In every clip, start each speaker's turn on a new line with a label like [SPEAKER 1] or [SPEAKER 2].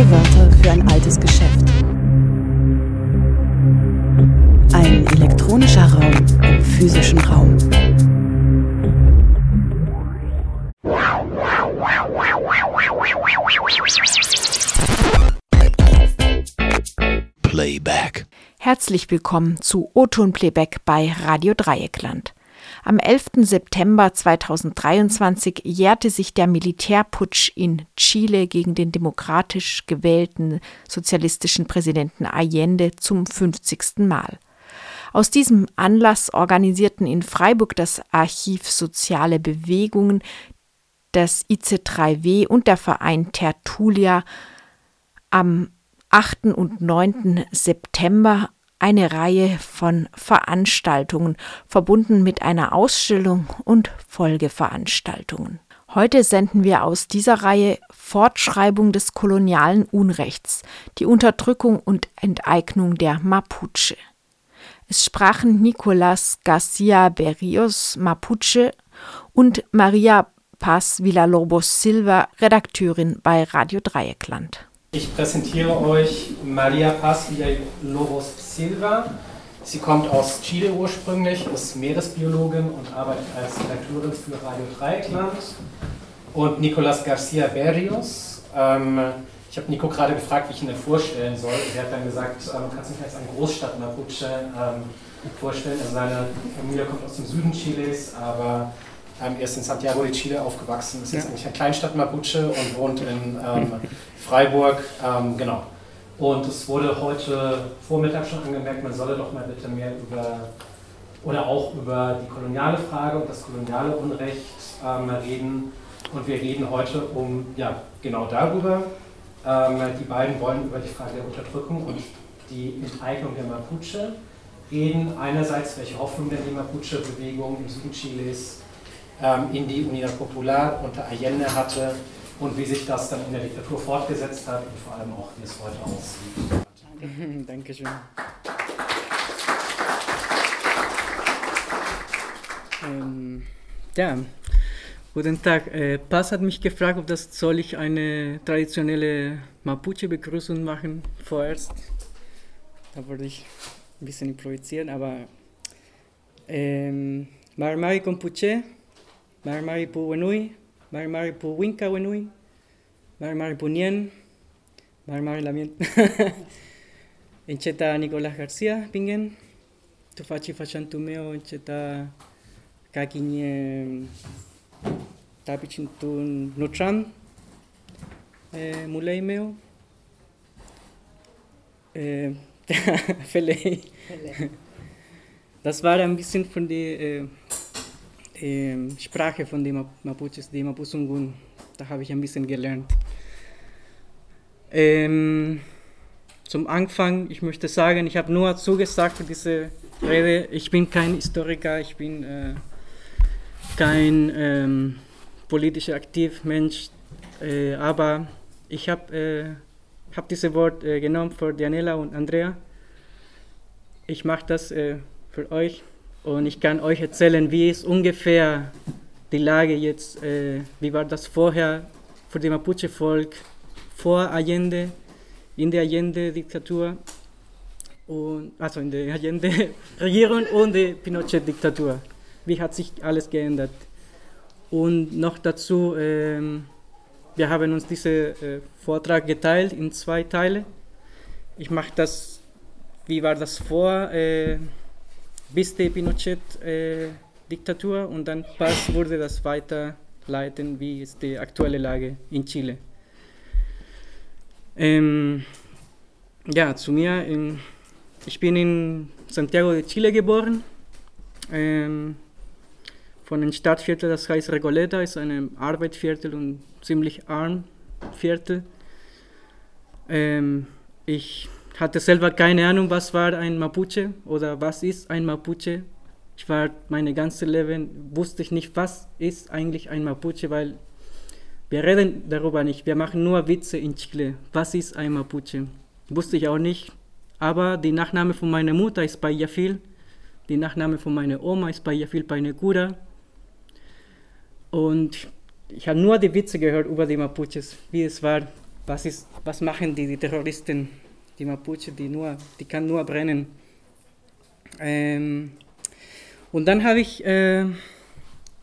[SPEAKER 1] Neue Wörter für ein altes Geschäft. Ein elektronischer Raum im physischen Raum.
[SPEAKER 2] Playback.
[SPEAKER 3] Herzlich willkommen zu O-Ton Playback bei Radio Dreieckland. Am 11. September 2023 jährte sich der Militärputsch in Chile gegen den demokratisch gewählten sozialistischen Präsidenten Allende zum 50. Mal. Aus diesem Anlass organisierten in Freiburg das Archiv Soziale Bewegungen, das IC3W und der Verein Tertulia am 8. und 9. September eine Reihe von Veranstaltungen, verbunden mit einer Ausstellung und Folgeveranstaltungen. Heute senden wir aus dieser Reihe Fortschreibung des kolonialen Unrechts, die Unterdrückung und Enteignung der Mapuche. Es sprachen Nicolas Garcia Berrios Mapuche und Maria Paz Villalobos Silva, Redakteurin bei Radio Dreieckland.
[SPEAKER 4] Ich präsentiere euch Maria Paz Villalobos Silva. Sie kommt aus Chile ursprünglich, ist Meeresbiologin und arbeitet als Redakteurin für Radio Dreieckland. Und Nicolas Garcia Berrios. Ähm, ich habe Nico gerade gefragt, wie ich ihn denn vorstellen soll. Er hat dann gesagt, ähm, kannst du mich als eine Großstadt Mapuche ähm, vorstellen. Also seine Familie kommt aus dem Süden Chiles, aber ähm, er ist in Santiago de Chile aufgewachsen, ist jetzt eigentlich eine Kleinstadt Mapuche und wohnt in ähm, Freiburg. Ähm, genau. Und es wurde heute Vormittag schon angemerkt, man solle doch mal bitte mehr über oder auch über die koloniale Frage und das koloniale Unrecht ähm, reden. Und wir reden heute um ja genau darüber. Ähm, die beiden wollen über die Frage der Unterdrückung und die Enteignung der Mapuche reden. Einerseits, welche Hoffnung denn die Mapuche-Bewegung im Süden Chiles ähm, in die Unidad Popular unter Allende hatte und wie sich das dann in der Diktatur fortgesetzt hat und vor allem auch, wie es heute aussieht.
[SPEAKER 5] Dankeschön. Ähm, ja, guten Tag. Äh, Paz hat mich gefragt, ob das soll ich eine traditionelle Mapuche-Begrüßung machen vorerst. Da würde ich ein bisschen improvisieren, aber ähm, Marmari Compuche, Marmari Puwenui, Marmari Puwinka Wenui, Marmari Punien, Marmari Lamien. Encheta Nicolás García Pingen, Tufachi Fachantumeo, Encheta Kakinye Tapichintun Nutram, eh, Muleimeo. Eh, Felei. Das war ein bisschen von der äh, äh, Sprache von den Mapuches, die Mapusungun. Da habe ich ein bisschen gelernt. Ähm, zum Anfang, ich möchte sagen, ich habe nur zugesagt für diese Rede. Ich bin kein Historiker, ich bin äh, kein ähm, politischer Aktivmensch, äh, aber ich habe äh, hab dieses Wort äh, genommen für Dianela und Andrea. Ich mache das äh, für euch und ich kann euch erzählen, wie ist ungefähr die Lage jetzt, äh, wie war das vorher für das Mapuche-Volk vor Allende, in der Allende-Diktatur, also in der Allende-Regierung und der Pinochet-Diktatur. Wie hat sich alles geändert? Und noch dazu, ähm, wir haben uns diesen äh, Vortrag geteilt in zwei Teile. Ich mache das, wie war das vor, äh, bis die Pinochet-Diktatur äh, und dann Paz wurde das weiterleiten, wie ist die aktuelle Lage in Chile. Ähm, ja, zu mir, in, ich bin in Santiago de Chile geboren. Ähm, von einem Stadtviertel, das heißt Recoleta, ist ein Arbeitsviertel und ziemlich arm Viertel. Ähm, ich hatte selber keine Ahnung, was war ein Mapuche oder was ist ein Mapuche. Ich war mein ganzes Leben, wusste ich nicht, was ist eigentlich ein Mapuche, weil wir reden darüber nicht. Wir machen nur Witze in Chile. Was ist ein Mapuche? Wusste ich auch nicht. Aber die Nachname von meiner Mutter ist Bayafil. Die Nachname von meiner Oma ist Bayafil Painecura. Und ich habe nur die Witze gehört über die Mapuches, wie es war, was, ist, was machen die, die Terroristen, die Mapuche, die, nur, die kann nur brennen. Ähm, und dann habe ich, äh,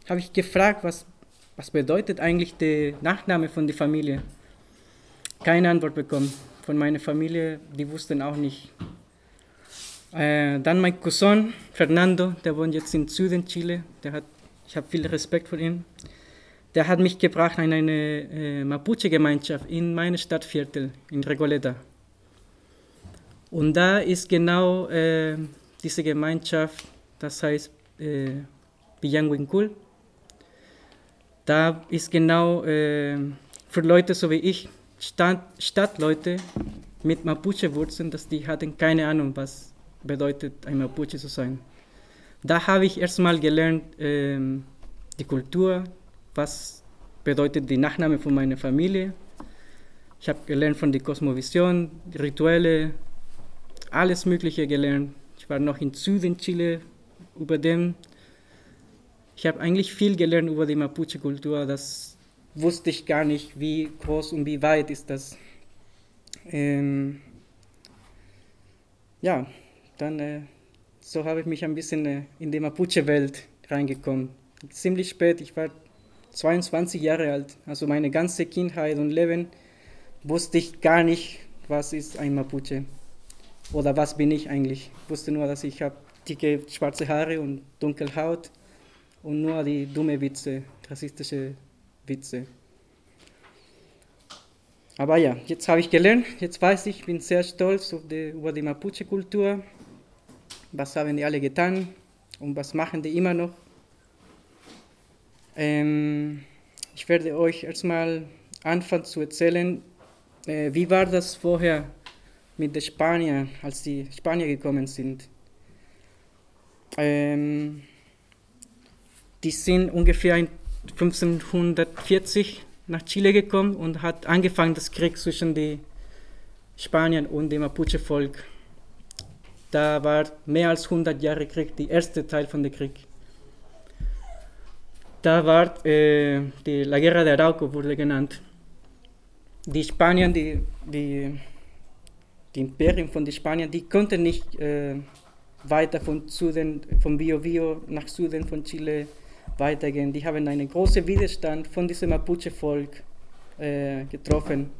[SPEAKER 5] hab ich gefragt, was, was bedeutet eigentlich der Nachname von der Familie. Keine Antwort bekommen von meiner Familie, die wussten auch nicht. Äh, dann mein Cousin Fernando, der wohnt jetzt im Süden Chile, der hat, ich habe viel Respekt vor ihm. Der hat mich gebracht in eine äh, Mapuche-Gemeinschaft in meine Stadtviertel, in Regoleta. Und da ist genau äh, diese Gemeinschaft, das heißt äh, Villanguincul. Da ist genau äh, für Leute so wie ich, Stadt, Stadtleute mit Mapuche-Wurzeln, dass die hatten keine Ahnung, was bedeutet, ein Mapuche zu sein. Da habe ich erstmal gelernt, äh, die Kultur, was bedeutet die Nachname von meiner Familie. Ich habe gelernt von der Kosmovision, Rituelle, alles Mögliche gelernt. Ich war noch in Süden Chile über dem. Ich habe eigentlich viel gelernt über die Mapuche-Kultur. Das wusste ich gar nicht, wie groß und wie weit ist das. Ähm ja, dann äh, so habe ich mich ein bisschen äh, in die Mapuche-Welt reingekommen. Ziemlich spät, ich war 22 Jahre alt, also meine ganze Kindheit und Leben wusste ich gar nicht, was ist ein Mapuche oder was bin ich eigentlich. Ich wusste nur, dass ich habe dicke schwarze Haare und dunkle Haut und nur die dumme Witze, rassistische Witze. Aber ja, jetzt habe ich gelernt, jetzt weiß ich, bin sehr stolz die, über die Mapuche-Kultur. Was haben die alle getan und was machen die immer noch? Ähm, ich werde euch erstmal anfangen zu erzählen, äh, wie war das vorher mit den Spaniern, als die Spanier gekommen sind. Ähm, die sind ungefähr 1540 nach Chile gekommen und hat angefangen das Krieg zwischen den Spaniern und dem Mapuche-Volk. Da war mehr als 100 Jahre Krieg, der erste Teil von dem Krieg. Da war äh, die La Guerra de Arauco wurde genannt. Die Spanier, die, die, die Imperien von den Spaniern, die konnten nicht äh, weiter von Süden, vom Bio Bio nach Süden von Chile weitergehen. Die haben einen großen Widerstand von diesem Mapuche-Volk äh, getroffen.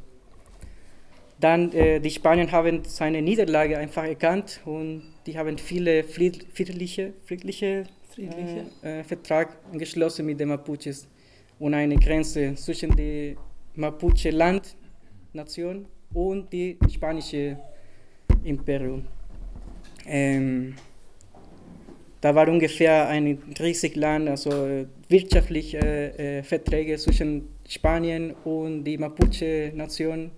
[SPEAKER 5] Dann äh, die Spanier haben seine Niederlage einfach erkannt und die haben viele friedliche, friedliche, friedliche. Äh, Vertrag geschlossen mit den Mapuches und eine Grenze zwischen der Mapuche-Land, Nation und die spanische Imperium. Ähm, da war ungefähr ein riesig Land, also wirtschaftliche äh, Verträge zwischen Spanien und die Mapuche-Nation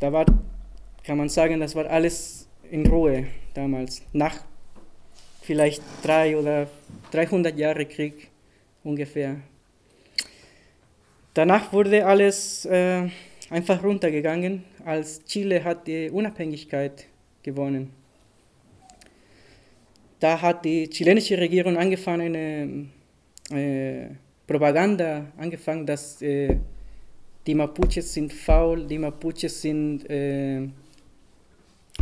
[SPEAKER 5] da war, kann man sagen, das war alles in Ruhe damals. Nach vielleicht drei oder 300 Jahre Krieg ungefähr. Danach wurde alles äh, einfach runtergegangen, als Chile hat die Unabhängigkeit gewonnen. Da hat die chilenische Regierung angefangen, eine äh, Propaganda angefangen, dass äh, die Mapuches sind faul, die Mapuches sind, äh,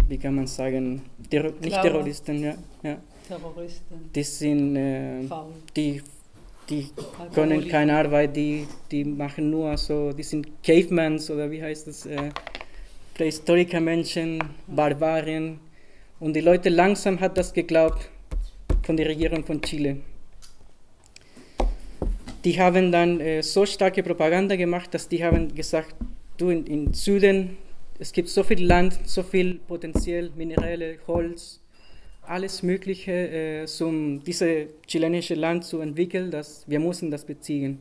[SPEAKER 5] wie kann man sagen, Terror nicht Terroristen, ja, ja. Terroristen. Die sind, äh, faul. die, die können keine Arbeit, die, die machen nur so, die sind Cavemans oder wie heißt das, äh, prähistorische Menschen, Barbarien. Und die Leute langsam hat das geglaubt von der Regierung von Chile die haben dann äh, so starke Propaganda gemacht, dass die haben gesagt, du in, in Süden, es gibt so viel Land, so viel Potenzial, Minerale, Holz, alles Mögliche, äh, um dieses chilenische Land zu entwickeln, dass wir müssen das beziehen.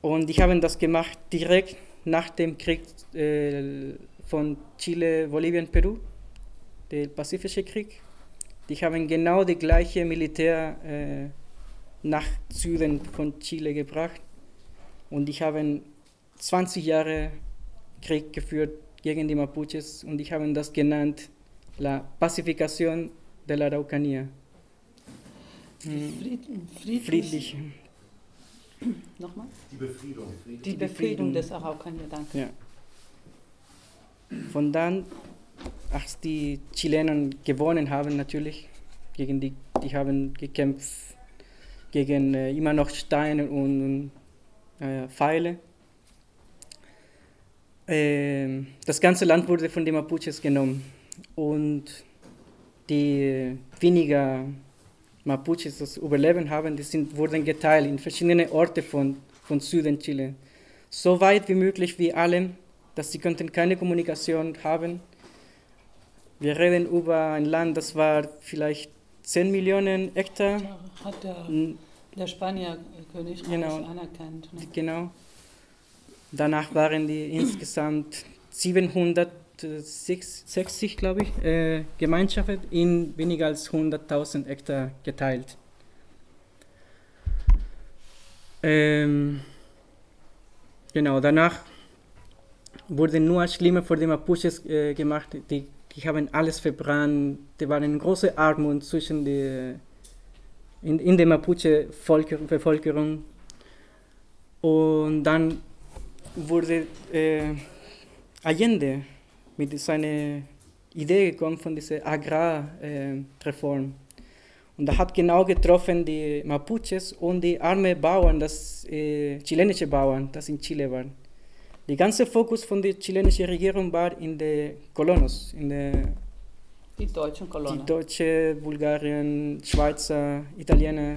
[SPEAKER 5] Und die haben das gemacht direkt nach dem Krieg äh, von Chile, Bolivien, Peru, der Pazifische Krieg. Die haben genau die gleiche Militär äh, nach Süden von Chile gebracht und ich habe 20 Jahre Krieg geführt gegen die Mapuches und ich habe das genannt La Pacificación de la Araucanía.
[SPEAKER 2] Hm. Friedlich.
[SPEAKER 5] Friedlich.
[SPEAKER 2] Nochmal?
[SPEAKER 6] Die Befriedung.
[SPEAKER 2] Die Befriedung des Araucanier, danke.
[SPEAKER 5] Ja. Von dann, als die Chilenen gewonnen haben, natürlich, gegen die, die haben gekämpft gegen äh, immer noch Steine und äh, Pfeile. Äh, das ganze Land wurde von den Mapuches genommen und die weniger Mapuches das Überleben haben, die sind, wurden geteilt in verschiedene Orte von, von Süden Chile. So weit wie möglich wie alle, dass sie könnten keine Kommunikation haben. Wir reden über ein Land, das war vielleicht 10 Millionen Hektar.
[SPEAKER 2] Hat der, der Spanier-König
[SPEAKER 5] Genau.
[SPEAKER 2] anerkannt. Ne?
[SPEAKER 5] Genau. Danach waren die insgesamt 760, glaube ich, äh, Gemeinschaften in weniger als 100.000 Hektar geteilt. Ähm, genau, danach wurde nur schlimmer für die Mapuches äh, gemacht. Die, die haben alles verbrannt. Die waren eine große Armut zwischen die, in, in der Mapuche-Bevölkerung. Und dann wurde äh, Allende mit seiner Idee gekommen von dieser Agrarreform. und er hat genau getroffen die Mapuches und die armen Bauern, das äh, chilenische Bauern, das in Chile waren. Der ganze Fokus von der chilenischen Regierung war in den Kolonos, in der
[SPEAKER 2] Die deutschen
[SPEAKER 5] die
[SPEAKER 2] Kolonnen.
[SPEAKER 5] Deutsche, Bulgarien, Schweizer, Italiener,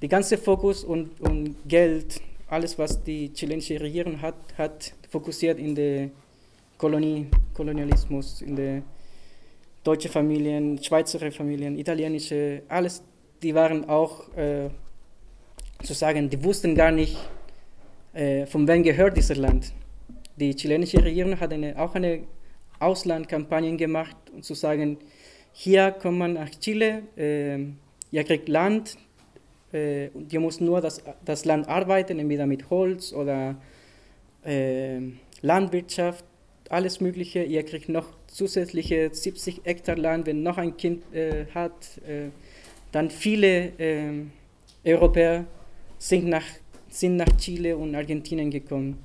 [SPEAKER 5] der ganze Fokus und, und Geld, alles was die chilenische Regierung hat, hat fokussiert in der Kolonie, Kolonialismus, in der deutsche Familien, Schweizer Familien, italienische, alles, die waren auch äh, zu sagen, die wussten gar nicht, äh, von wem gehört dieses Land. Die chilenische Regierung hat eine, auch eine Auslandkampagne gemacht, um zu sagen, hier kommt man nach Chile, äh, ihr kriegt Land, äh, und ihr müsst nur das, das Land arbeiten, entweder mit Holz oder äh, Landwirtschaft, alles Mögliche. Ihr kriegt noch zusätzliche 70 Hektar Land, wenn noch ein Kind äh, hat. Äh, dann viele äh, Europäer sind nach, sind nach Chile und Argentinien gekommen,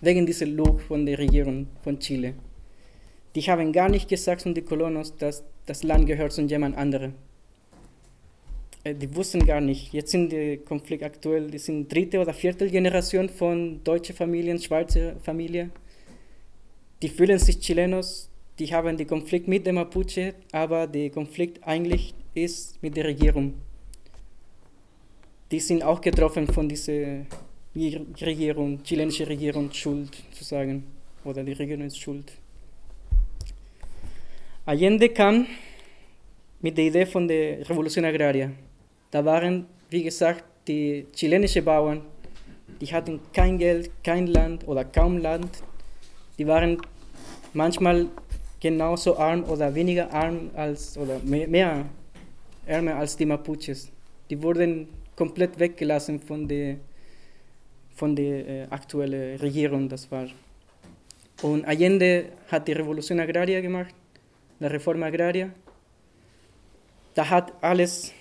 [SPEAKER 5] wegen dieser Log von der Regierung von Chile. Die haben gar nicht gesagt von den Kolonos, dass das Land gehört zu jemand anderem. Äh, Die wussten gar nicht. Jetzt sind die Konflikt aktuell, die sind dritte oder vierte Generation von deutschen Familien, Schweizer Familien. Die fühlen sich Chilenos, die haben den Konflikt mit dem Mapuche, aber der Konflikt eigentlich ist mit der Regierung. Die sind auch getroffen von dieser Regierung, chilenische Regierung schuld zu sagen, oder die Regierung ist schuld. Allende kam mit der Idee von der Revolution Agraria. Da waren, wie gesagt, die chilenischen Bauern, die hatten kein Geld, kein Land oder kaum Land. Die waren manchmal genauso arm oder weniger arm als oder mehr, ärmer als die Mapuches. Die wurden komplett weggelassen von der von der äh, aktuellen Regierung, das war. Und Allende hat die Revolution Agraria gemacht, die Reform Agraria. Da hat alles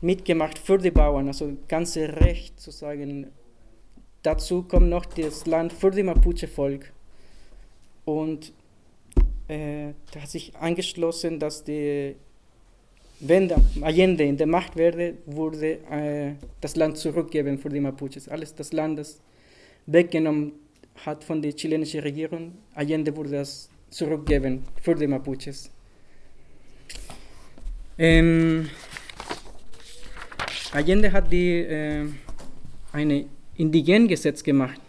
[SPEAKER 5] mitgemacht für die Bauern, also ganze Recht zu sagen. Dazu kommt noch das Land für die Mapuche-Volk. Und äh, hat sich angeschlossen, dass die, wenn Allende in der Macht werde, wurde äh, das Land zurückgeben für die Mapuches. Alles das Land, das weggenommen hat von der chilenischen Regierung, Allende wurde das zurückgeben für die Mapuches. Ähm, Allende hat die, äh, ein Indigengesetz gemacht.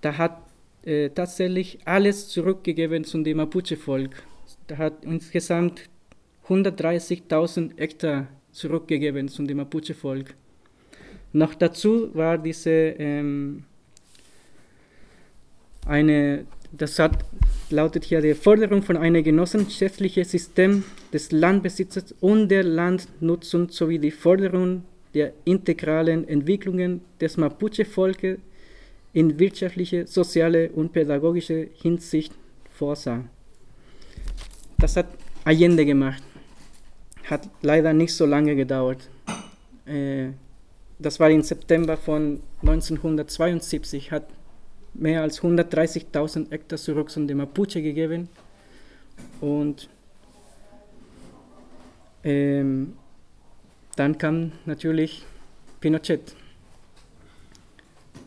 [SPEAKER 5] Da hat äh, tatsächlich alles zurückgegeben zum dem Mapuche-Volk. Da hat insgesamt 130.000 Hektar zurückgegeben zum dem Mapuche-Volk. Noch dazu war diese ähm, eine, das hat, lautet hier die Forderung von einem genossenschaftlichen System des Landbesitzes und der Landnutzung sowie die Forderung der integralen Entwicklungen des Mapuche-Volkes in wirtschaftliche, soziale und pädagogische Hinsicht vorsah. Das hat Allende gemacht. Hat leider nicht so lange gedauert. Äh, das war im September von 1972, hat mehr als 130.000 Hektar zurück zu den Mapuche gegeben. Und ähm, dann kam natürlich Pinochet.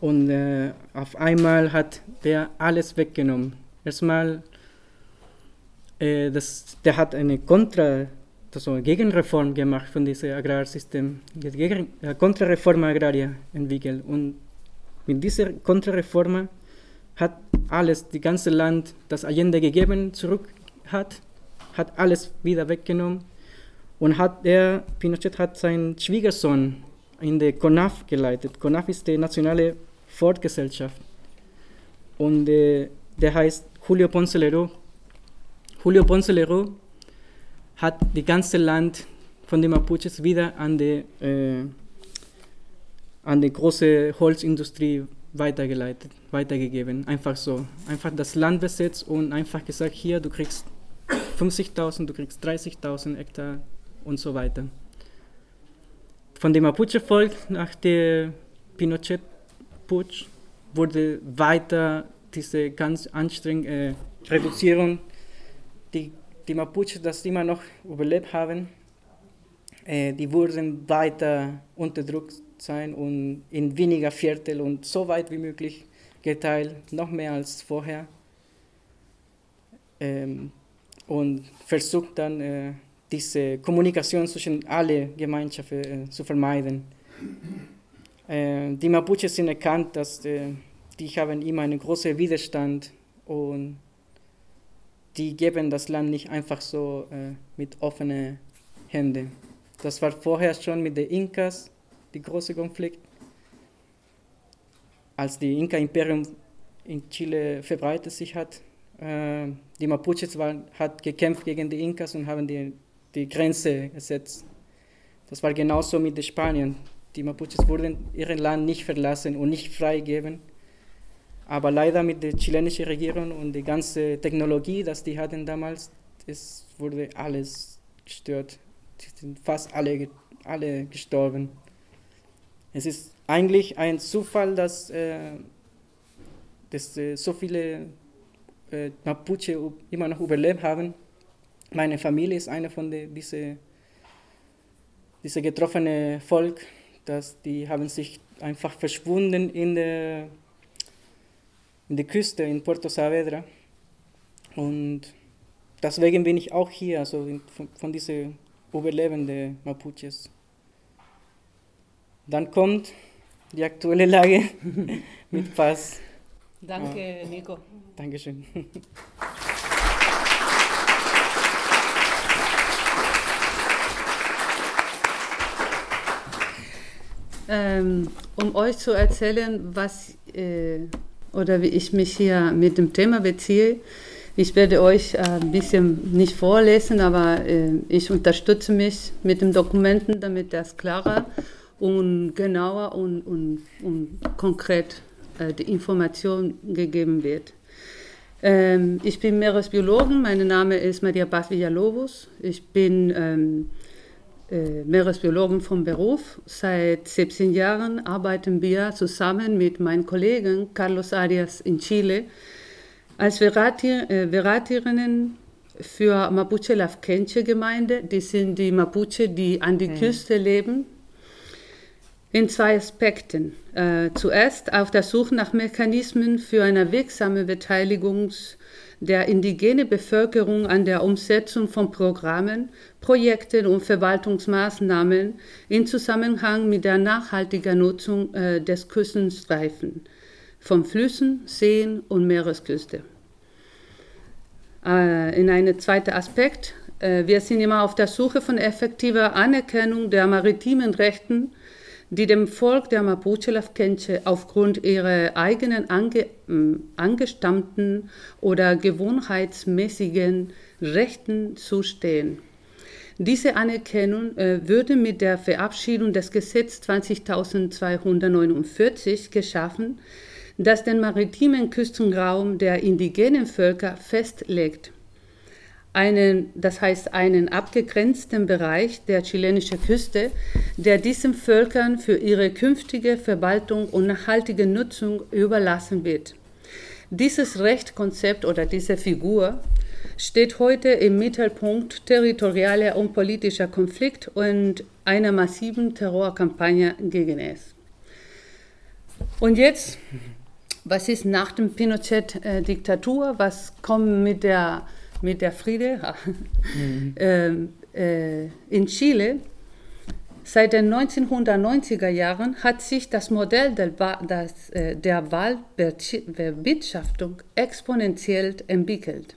[SPEAKER 5] Und äh, auf einmal hat der alles weggenommen. Erstmal, äh, das, der hat eine Kontra, also Gegenreform gemacht von diesem Agrarsystem, Gegen, äh, Kontrareform Agraria entwickelt. Und mit dieser Kontrareform hat alles, die ganze Land, das Allende gegeben, zurück hat, hat alles wieder weggenommen und hat er, Pinochet hat seinen Schwiegersohn in der CONAF geleitet. CONAF ist die nationale Fortgesellschaft und äh, der heißt Julio Ponce Leroux. Julio Ponce Leroux hat die ganze Land von den Mapuches wieder an die, äh, an die große Holzindustrie weitergeleitet, weitergegeben. Einfach so. Einfach das Land besetzt und einfach gesagt, hier, du kriegst 50.000, du kriegst 30.000 Hektar und so weiter. Von dem Mapuche-Volk nach der Pinochet-Putsch wurde weiter diese ganz anstrengende Reduzierung, die, die Mapuche, das immer noch überlebt haben, äh, die wurden weiter unterdrückt sein und in weniger Viertel und so weit wie möglich geteilt, noch mehr als vorher. Ähm, und versucht dann äh, diese Kommunikation zwischen alle Gemeinschaften äh, zu vermeiden. Äh, die Mapuche sind erkannt, dass äh, die haben immer einen großen Widerstand und die geben das Land nicht einfach so äh, mit offenen Händen. Das war vorher schon mit den Inkas der große Konflikt. Als die Inka-Imperium in Chile verbreitet sich hat, äh, die Mapuches waren, hat gekämpft gegen die Inkas und haben die, die Grenze gesetzt. Das war genauso mit den Spaniern. Die Mapuches wurden ihr Land nicht verlassen und nicht freigeben. Aber leider mit der chilenischen Regierung und die ganze Technologie, die die hatten damals, es wurde alles gestört. Die sind fast alle, alle gestorben. Es ist eigentlich ein Zufall, dass, äh, dass äh, so viele äh, Mapuche immer noch überlebt haben. Meine Familie ist eine von diesen diese, diese getroffene Volk, dass die haben sich einfach verschwunden in der, in der Küste in Puerto Saavedra und deswegen bin ich auch hier, also von, von diesen überlebenden Mapuches. Dann kommt die aktuelle Lage mit Pass.
[SPEAKER 2] Danke, Nico.
[SPEAKER 5] Dankeschön.
[SPEAKER 2] Ähm, um euch zu erzählen, was äh, oder wie ich mich hier mit dem Thema beziehe, ich werde euch ein bisschen nicht vorlesen, aber äh, ich unterstütze mich mit den Dokumenten, damit das klarer und genauer und, und, und konkret äh, die Information gegeben wird. Ähm, ich bin Meeresbiologin, mein Name ist Maria Paz Villalobos. Ich bin ähm, äh, Meeresbiologin vom Beruf. Seit 17 Jahren arbeiten wir zusammen mit meinem Kollegen Carlos Arias in Chile als Verratier, äh, für Mapuche Lafkenche Gemeinde. Die sind die Mapuche, die an der mhm. Küste leben, in zwei Aspekten. Äh, zuerst auf der Suche nach Mechanismen für eine wirksame Beteiligung der indigenen Bevölkerung an der Umsetzung von Programmen, Projekten und Verwaltungsmaßnahmen in Zusammenhang mit der nachhaltigen Nutzung äh, des Küstenstreifens von Flüssen, Seen und Meeresküste. Äh, in einem zweiten Aspekt, äh, wir sind immer auf der Suche von effektiver Anerkennung der maritimen Rechten die dem Volk der Mapuche Lafkenche aufgrund ihrer eigenen ange, angestammten oder gewohnheitsmäßigen Rechten zustehen. Diese Anerkennung äh, würde mit der Verabschiedung des Gesetzes 20.249 geschaffen, das den maritimen Küstenraum der indigenen Völker festlegt. Einen, das heißt einen abgegrenzten Bereich der chilenischen Küste, der diesen Völkern für ihre künftige Verwaltung und nachhaltige Nutzung überlassen wird. Dieses Rechtkonzept oder diese Figur steht heute im Mittelpunkt territorialer und politischer Konflikt und einer massiven Terrorkampagne gegen es. Und jetzt, was ist nach dem Pinochet-Diktatur? Was kommt mit der, mit der Friede? mhm. äh, in Chile Seit den 1990er Jahren hat sich das Modell der, das, äh, der Waldbewirtschaftung exponentiell entwickelt.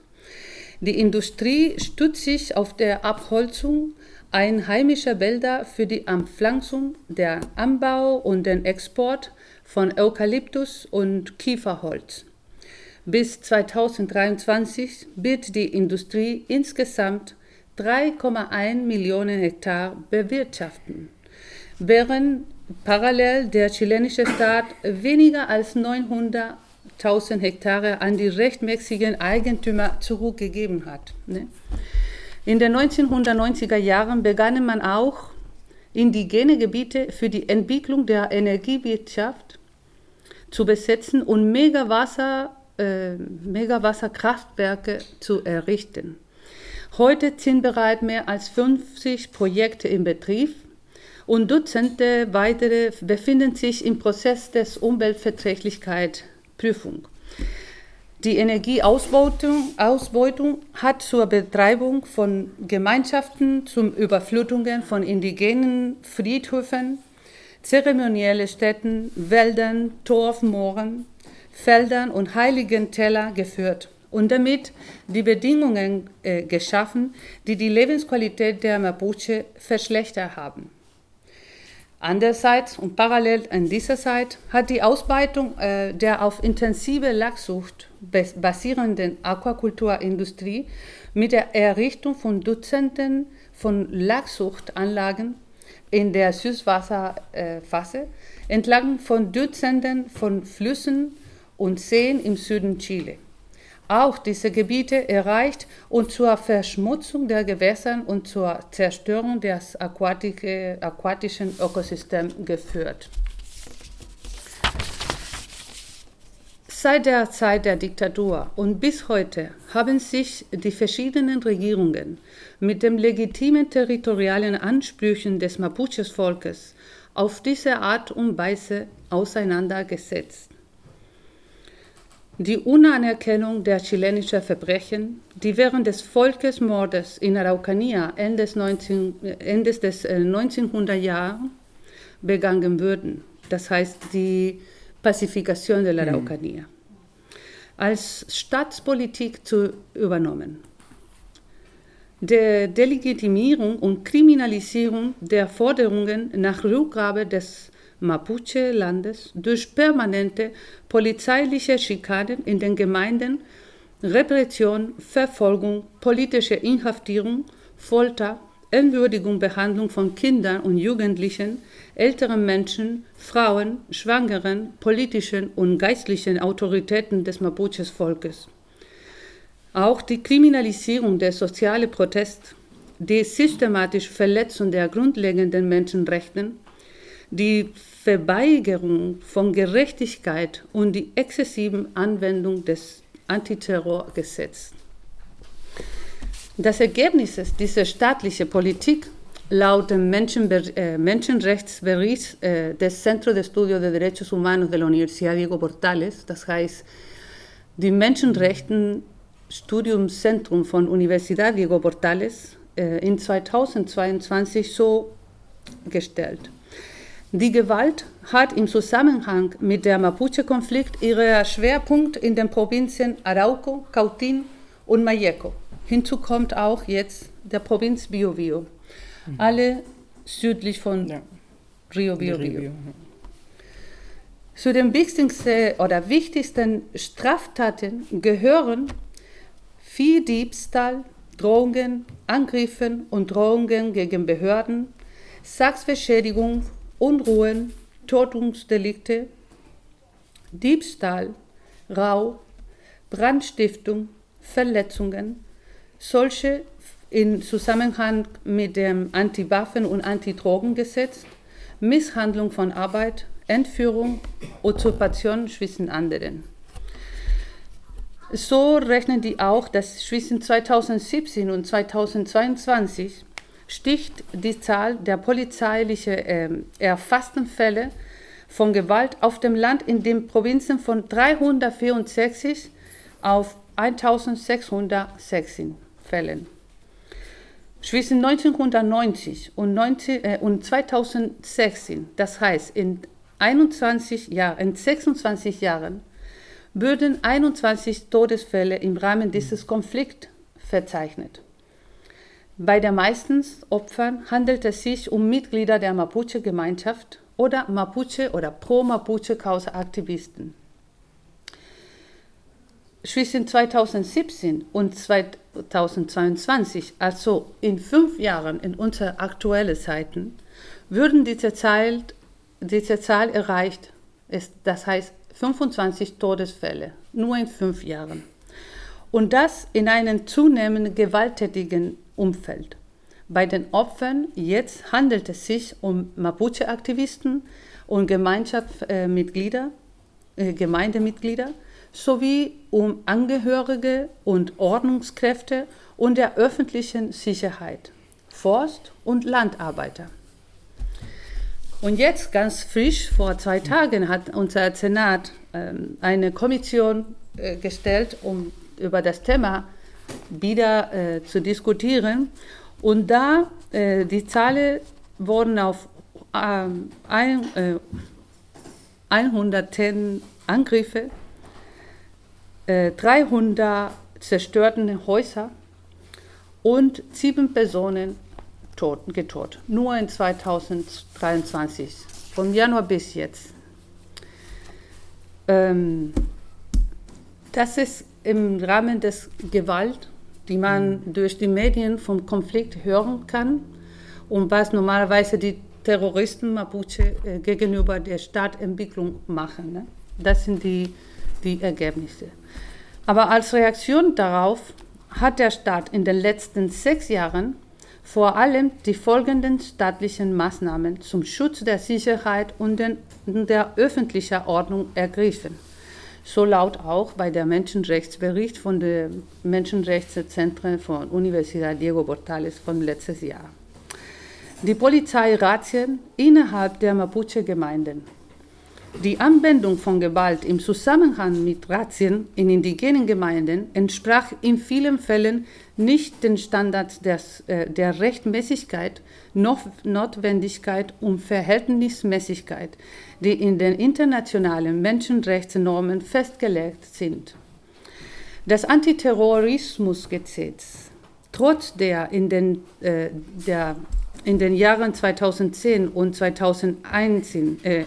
[SPEAKER 2] Die Industrie stützt sich auf der Abholzung einheimischer Wälder für die Anpflanzung, der Anbau und den Export von Eukalyptus und Kieferholz. Bis 2023 wird die Industrie insgesamt 3,1 Millionen Hektar bewirtschaften, während parallel der chilenische Staat weniger als 900.000 Hektare an die rechtmäßigen Eigentümer zurückgegeben hat. Ne? In den 1990er Jahren begann man auch, indigene Gebiete für die Entwicklung der Energiewirtschaft zu besetzen und Megawasser, äh, Megawasserkraftwerke zu errichten. Heute sind bereits mehr als 50 Projekte in Betrieb und Dutzende weitere befinden sich im Prozess des Umweltverträglichkeitsprüfung. Die Energieausbeutung Ausbeutung hat zur Betreibung von Gemeinschaften, zum Überflutungen von indigenen Friedhöfen, zeremonielle Städten, Wäldern, Torfmooren, Feldern und heiligen Teller geführt und damit die Bedingungen äh, geschaffen, die die Lebensqualität der Mapuche verschlechtert haben. Andererseits und parallel an dieser Zeit hat die Ausbeutung äh, der auf intensive Lachsucht basierenden Aquakulturindustrie mit der Errichtung von Dutzenden von Lachsuchtanlagen in der Süßwasserphase äh, entlang von Dutzenden von Flüssen und Seen im Süden Chile auch diese Gebiete erreicht und zur Verschmutzung der Gewässer und zur Zerstörung des aquatischen Ökosystems geführt. Seit der Zeit der Diktatur und bis heute haben sich die verschiedenen Regierungen mit den legitimen territorialen Ansprüchen des Mapuches-Volkes auf diese Art und Weise auseinandergesetzt. Die Unanerkennung der chilenischen Verbrechen, die während des Volkesmordes in Araucanía Ende des, 19, Ende des 1900er äh, Jahren begangen wurden, das heißt die Pazifikation der mhm. Araucanía, als Staatspolitik zu übernommen. Der Delegitimierung und Kriminalisierung der Forderungen nach Rückgabe des Mapuche-Landes durch permanente polizeiliche Schikanen in den Gemeinden, Repression, Verfolgung, politische Inhaftierung, Folter, Entwürdigung, Behandlung von Kindern und Jugendlichen, älteren Menschen, Frauen, Schwangeren, politischen und geistlichen Autoritäten des Mapuches-Volkes. Auch die Kriminalisierung der sozialen Protest, die systematische Verletzung der grundlegenden Menschenrechte, die Verweigerung von Gerechtigkeit und die exzessiven Anwendung des Antiterrorgesetzes. Das Ergebnis dieser staatlichen Politik laut dem äh, Menschenrechtsbericht äh, des Centro de Estudio de Derechos Humanos de la Universidad Diego Portales, das heißt die Menschenrechten-Studiumszentrum von Universidad Diego Portales, äh, in 2022 so gestellt. Die Gewalt hat im Zusammenhang mit dem Mapuche-Konflikt ihren Schwerpunkt in den Provinzen Arauco, Cautín und Mayeco. Hinzu kommt auch jetzt der Provinz Biobío, mhm. alle südlich von ja. Rio Biobío. Zu den wichtigsten oder wichtigsten Straftaten gehören Viehdiebstahl, Drohungen, Angriffen und Drohungen gegen Behörden, Sachsverschädigung Unruhen, Tötungsdelikte, Diebstahl, Rau, Brandstiftung, Verletzungen, solche in Zusammenhang mit dem Anti-Waffen- und Anti-Drogengesetz, Misshandlung von Arbeit, Entführung, Usurpation zwischen anderen. So rechnen die auch, dass zwischen 2017 und 2022 sticht die Zahl der polizeilich äh, erfassten Fälle von Gewalt auf dem Land in den Provinzen von 364 auf 1616 Fällen. Zwischen 1990 und, 19, äh, und 2016, das heißt in 21 Jahren, in 26 Jahren, würden 21 Todesfälle im Rahmen dieses Konflikts verzeichnet. Bei den meisten Opfern handelt es sich um Mitglieder der Mapuche-Gemeinschaft oder Mapuche- oder Pro-Mapuche-Causa-Aktivisten. Zwischen 2017 und 2022, also in fünf Jahren in unsere aktuellen Zeiten, würden diese Zahl, diese Zahl erreicht, ist, das heißt 25 Todesfälle, nur in fünf Jahren. Und das in einem zunehmend gewalttätigen Umfeld. Bei den Opfern jetzt handelt es sich um Mapuche-Aktivisten und Gemeinschaftsmitglieder, äh, Gemeindemitglieder sowie um Angehörige und Ordnungskräfte und der öffentlichen Sicherheit, Forst- und Landarbeiter. Und jetzt ganz frisch, vor zwei Tagen, hat unser Senat ähm, eine Kommission äh, gestellt, um über das Thema wieder äh, zu diskutieren. Und da äh, die Zahlen wurden auf ähm, ein, 110 Angriffe, 300 zerstörten Häuser und sieben Personen tot, getot. Nur in 2023, von Januar bis jetzt. Ähm, das ist im Rahmen des Gewalt, die man durch die Medien vom Konflikt hören kann und was normalerweise die Terroristen Mapuche äh, gegenüber der Stadtentwicklung machen. Ne? Das sind die, die Ergebnisse. Aber als Reaktion darauf hat der Staat in den letzten sechs Jahren vor allem die folgenden staatlichen Maßnahmen zum Schutz der Sicherheit und der öffentlichen Ordnung ergriffen. So laut auch bei der Menschenrechtsbericht von der Menschenrechtszentren von Universidad Diego Portales von letztes Jahr. Die Polizeirazzien innerhalb der Mapuche-Gemeinden die Anwendung von Gewalt im Zusammenhang mit Razzien in indigenen Gemeinden entsprach in vielen Fällen nicht den Standards des, äh, der Rechtmäßigkeit, noch Notwendigkeit und Verhältnismäßigkeit, die in den internationalen Menschenrechtsnormen festgelegt sind. Das Antiterrorismusgesetz, trotz der in den, äh, der in den Jahren 2010 und 2011 äh,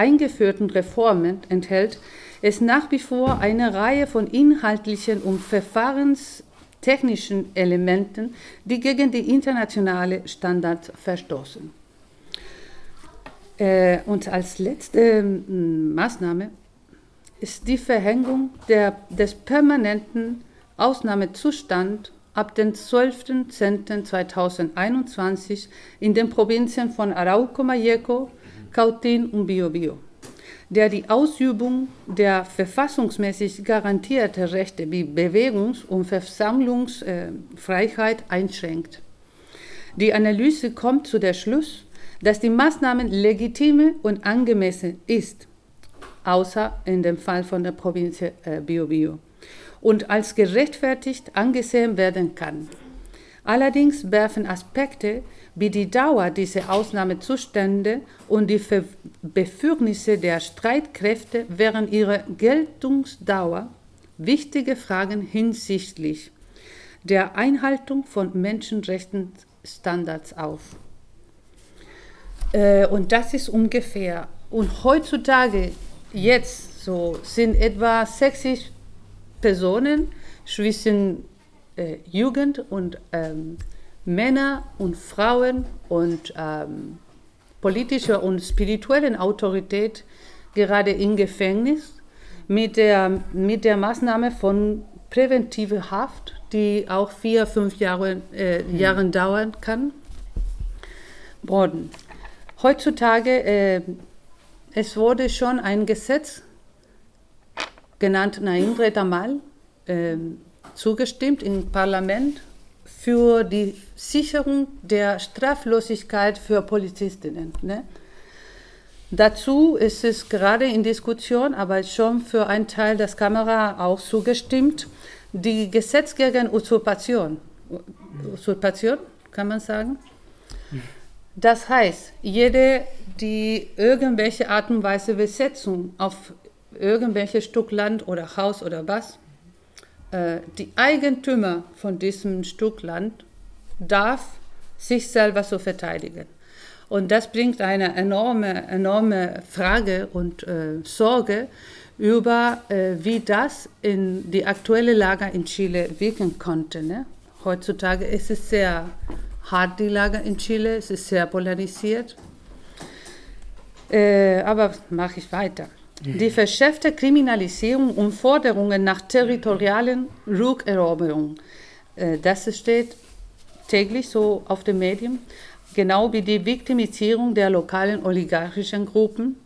[SPEAKER 2] eingeführten Reformen enthält es nach wie vor eine Reihe von inhaltlichen und verfahrenstechnischen Elementen, die gegen die internationale Standards verstoßen. Äh, und als letzte Maßnahme ist die Verhängung der, des permanenten Ausnahmezustands ab dem 12.10.2021 in den Provinzen von Arauco, Mayeco, Cautin und Biobio, der die Ausübung der verfassungsmäßig garantierten Rechte wie Bewegungs- und Versammlungsfreiheit einschränkt. Die Analyse kommt zu der Schluss, dass die Maßnahme legitime und angemessen ist, außer in dem Fall von der Provinz äh, Biobio, und als gerechtfertigt angesehen werden kann. Allerdings werfen Aspekte wie die Dauer dieser Ausnahmezustände und die Befugnisse der Streitkräfte während ihrer Geltungsdauer wichtige Fragen hinsichtlich der Einhaltung von Menschenrechtsstandards auf. Äh, und das ist ungefähr. Und heutzutage, jetzt so, sind etwa 60 Personen zwischen äh, Jugend und ähm, Männer und Frauen und ähm, politischer und spirituellen Autorität gerade im Gefängnis mit der, mit der Maßnahme von präventiver Haft, die auch vier, fünf Jahre äh, mhm. Jahren dauern kann, wurden. Heutzutage, äh, es wurde schon ein Gesetz genannt Naim Retamal, äh, zugestimmt im Parlament für die Sicherung der Straflosigkeit für Polizistinnen. Ne? Dazu ist es gerade in Diskussion, aber schon für einen Teil der Kamera auch zugestimmt, die Gesetz gegen Usurpation. Usurpation, kann man sagen? Das heißt, jede, die irgendwelche Art und Weise Besetzung auf irgendwelches Stück Land oder Haus oder was, äh, die Eigentümer von diesem Stück Land darf sich selber so verteidigen. Und das bringt eine enorme, enorme Frage und äh, Sorge über, äh, wie das in die aktuelle Lage in Chile wirken konnte. Ne? Heutzutage ist es sehr hart, die Lage in Chile, es ist sehr polarisiert. Äh, aber mache ich weiter. Die verschärfte Kriminalisierung und Forderungen nach territorialen Rückeroberung, äh, das steht täglich so auf den Medien, genau wie die Viktimisierung der lokalen oligarchischen Gruppen,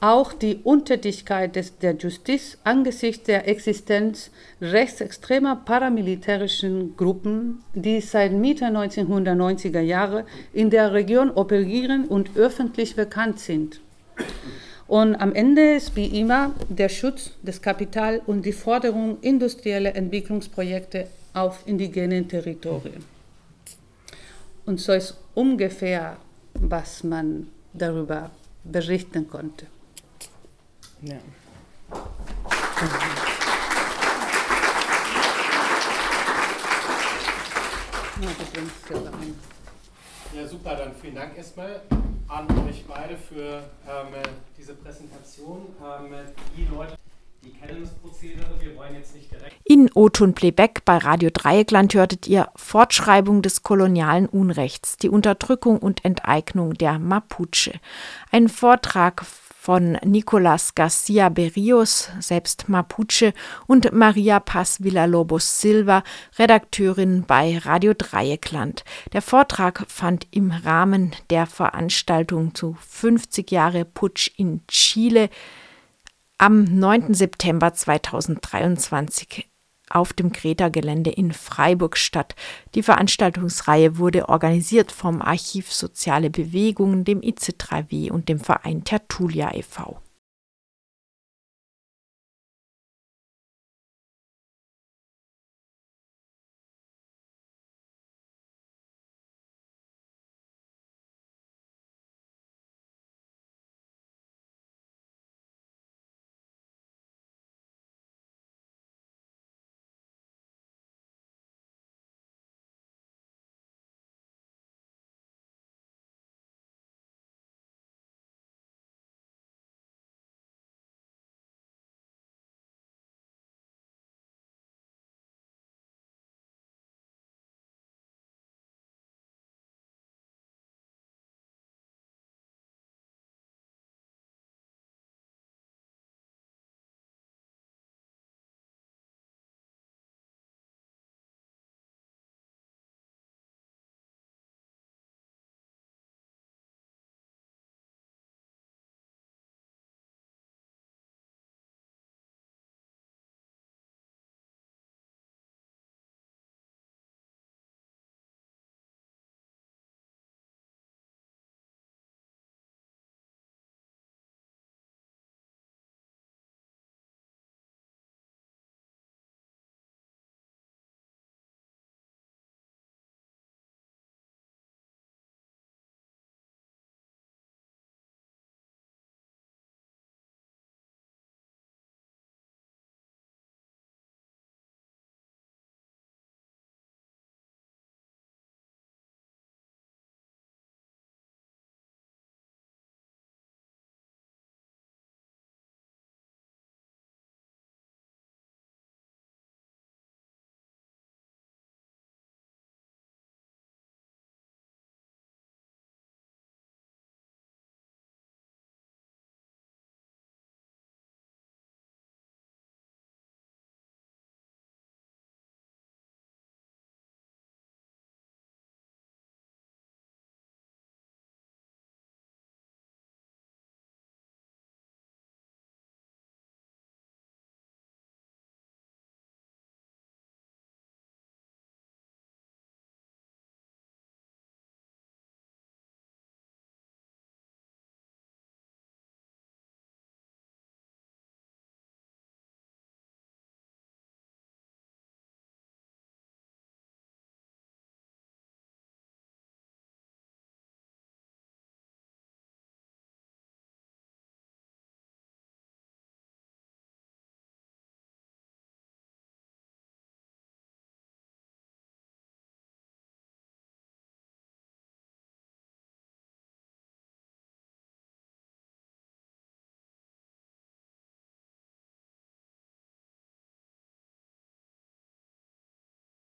[SPEAKER 2] auch die Untätigkeit des, der Justiz angesichts der Existenz rechtsextremer paramilitärischen Gruppen, die seit Mitte 1990er Jahre in der Region operieren und öffentlich bekannt sind. Und am Ende ist wie immer der Schutz des Kapitals und die Forderung industrieller Entwicklungsprojekte auf indigenen Territorien. Und so ist ungefähr, was man darüber berichten konnte. Ja.
[SPEAKER 4] Ja, super, dann vielen Dank erstmal an euch beide für ähm, diese Präsentation. Ähm, die Leute, die kennen das Prozedere, wir wollen jetzt nicht direkt.
[SPEAKER 3] In O-Ton Playback bei Radio Dreieckland hörtet ihr Fortschreibung des kolonialen Unrechts, die Unterdrückung und Enteignung der Mapuche. Ein Vortrag von Nicolas Garcia Berrios, selbst Mapuche, und Maria Paz Villalobos Silva, Redakteurin bei Radio Dreieckland. Der Vortrag fand im Rahmen der Veranstaltung zu 50 Jahre Putsch in Chile am 9. September 2023 auf dem Kreta-Gelände in Freiburg statt. Die Veranstaltungsreihe wurde organisiert vom Archiv Soziale Bewegungen, dem IC3W und dem Verein Tertulia e.V.